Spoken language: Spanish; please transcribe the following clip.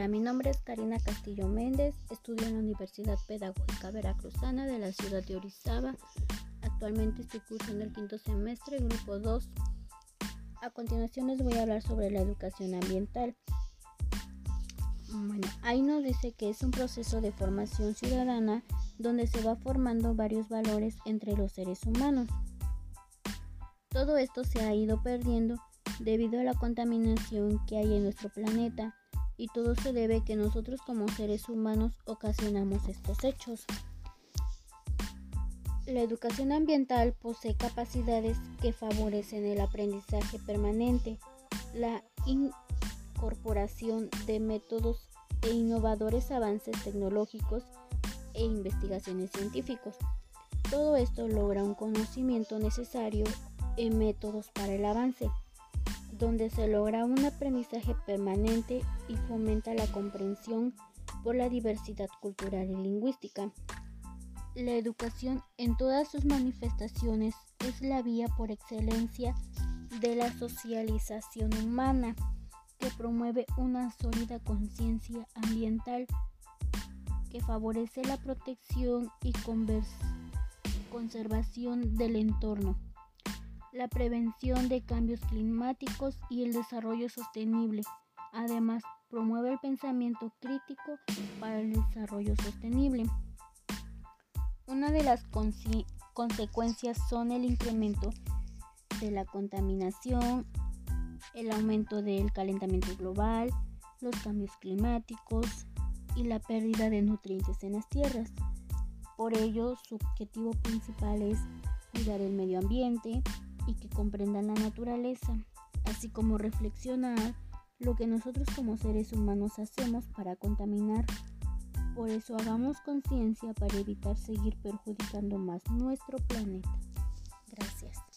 Hola, mi nombre es Karina Castillo Méndez, estudio en la Universidad Pedagógica Veracruzana de la ciudad de Orizaba. Actualmente estoy cursando el quinto semestre, grupo 2. A continuación les voy a hablar sobre la educación ambiental. Bueno, ahí nos dice que es un proceso de formación ciudadana donde se va formando varios valores entre los seres humanos. Todo esto se ha ido perdiendo debido a la contaminación que hay en nuestro planeta y todo se debe que nosotros como seres humanos ocasionamos estos hechos. La educación ambiental posee capacidades que favorecen el aprendizaje permanente, la incorporación de métodos e innovadores avances tecnológicos e investigaciones científicos. Todo esto logra un conocimiento necesario en métodos para el avance, donde se logra un aprendizaje permanente y fomenta la comprensión por la diversidad cultural y lingüística. La educación en todas sus manifestaciones es la vía por excelencia de la socialización humana que promueve una sólida conciencia ambiental que favorece la protección y conservación del entorno, la prevención de cambios climáticos y el desarrollo sostenible. Además, promueve el pensamiento crítico para el desarrollo sostenible. Una de las consecuencias son el incremento de la contaminación, el aumento del calentamiento global, los cambios climáticos y la pérdida de nutrientes en las tierras. Por ello, su objetivo principal es cuidar el medio ambiente y que comprendan la naturaleza, así como reflexionar lo que nosotros como seres humanos hacemos para contaminar por eso hagamos conciencia para evitar seguir perjudicando más nuestro planeta. Gracias.